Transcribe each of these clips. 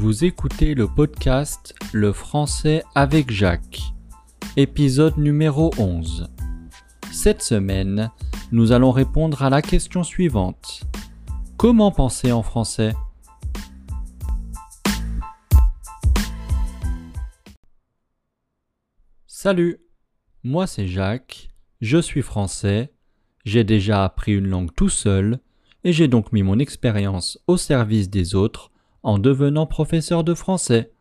Vous écoutez le podcast Le français avec Jacques, épisode numéro 11. Cette semaine, nous allons répondre à la question suivante. Comment penser en français? Salut, moi c'est Jacques, je suis français, j'ai déjà appris une langue tout seul, et j'ai donc mis mon expérience au service des autres en devenant professeur de français.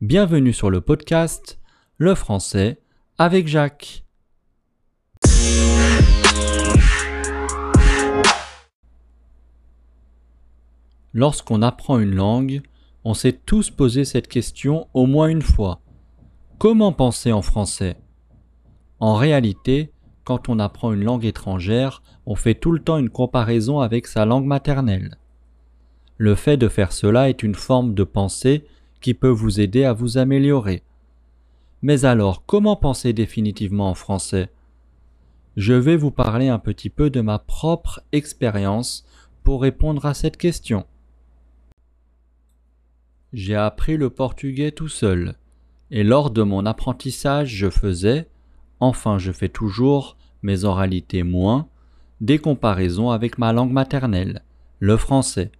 Bienvenue sur le podcast Le français avec Jacques. Lorsqu'on apprend une langue, on s'est tous posé cette question au moins une fois. Comment penser en français? En réalité, quand on apprend une langue étrangère, on fait tout le temps une comparaison avec sa langue maternelle. Le fait de faire cela est une forme de pensée qui peut vous aider à vous améliorer. Mais alors, comment penser définitivement en français? Je vais vous parler un petit peu de ma propre expérience pour répondre à cette question. J'ai appris le portugais tout seul, et lors de mon apprentissage je faisais, enfin je fais toujours, mais en réalité moins, des comparaisons avec ma langue maternelle, le français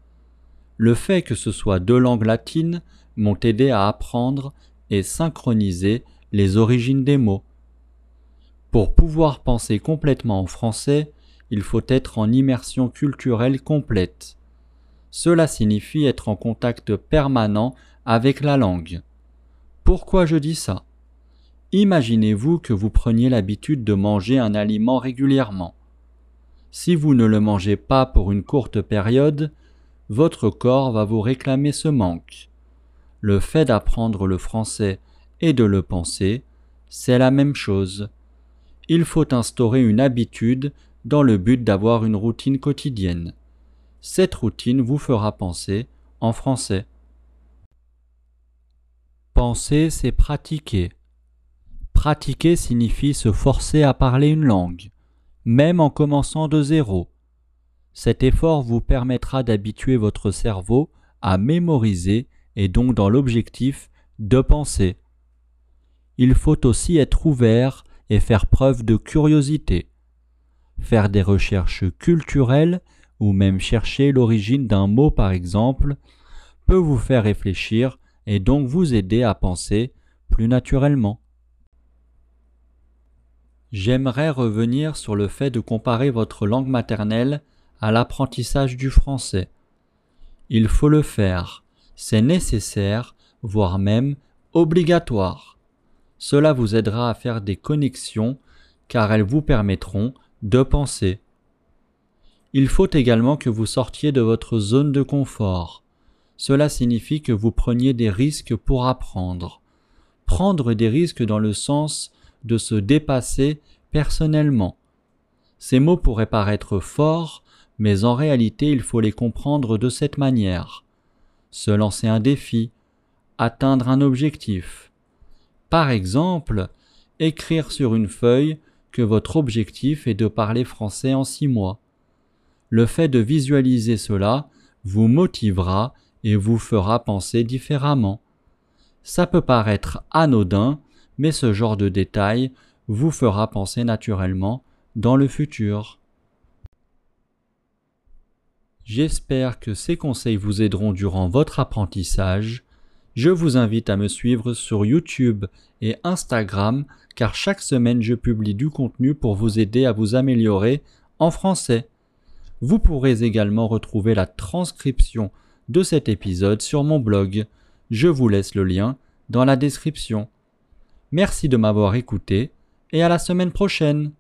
le fait que ce soit deux langues latines m'ont aidé à apprendre et synchroniser les origines des mots. Pour pouvoir penser complètement en français, il faut être en immersion culturelle complète. Cela signifie être en contact permanent avec la langue. Pourquoi je dis ça? Imaginez-vous que vous preniez l'habitude de manger un aliment régulièrement. Si vous ne le mangez pas pour une courte période, votre corps va vous réclamer ce manque. Le fait d'apprendre le français et de le penser, c'est la même chose. Il faut instaurer une habitude dans le but d'avoir une routine quotidienne. Cette routine vous fera penser en français. Penser, c'est pratiquer. Pratiquer signifie se forcer à parler une langue, même en commençant de zéro. Cet effort vous permettra d'habituer votre cerveau à mémoriser et donc dans l'objectif de penser. Il faut aussi être ouvert et faire preuve de curiosité. Faire des recherches culturelles ou même chercher l'origine d'un mot par exemple peut vous faire réfléchir et donc vous aider à penser plus naturellement. J'aimerais revenir sur le fait de comparer votre langue maternelle à l'apprentissage du français. Il faut le faire, c'est nécessaire, voire même obligatoire. Cela vous aidera à faire des connexions car elles vous permettront de penser. Il faut également que vous sortiez de votre zone de confort. Cela signifie que vous preniez des risques pour apprendre. Prendre des risques dans le sens de se dépasser personnellement. Ces mots pourraient paraître forts, mais en réalité il faut les comprendre de cette manière. Se lancer un défi, atteindre un objectif. Par exemple, écrire sur une feuille que votre objectif est de parler français en six mois. Le fait de visualiser cela vous motivera et vous fera penser différemment. Ça peut paraître anodin, mais ce genre de détail vous fera penser naturellement dans le futur. J'espère que ces conseils vous aideront durant votre apprentissage. Je vous invite à me suivre sur YouTube et Instagram car chaque semaine je publie du contenu pour vous aider à vous améliorer en français. Vous pourrez également retrouver la transcription de cet épisode sur mon blog. Je vous laisse le lien dans la description. Merci de m'avoir écouté et à la semaine prochaine.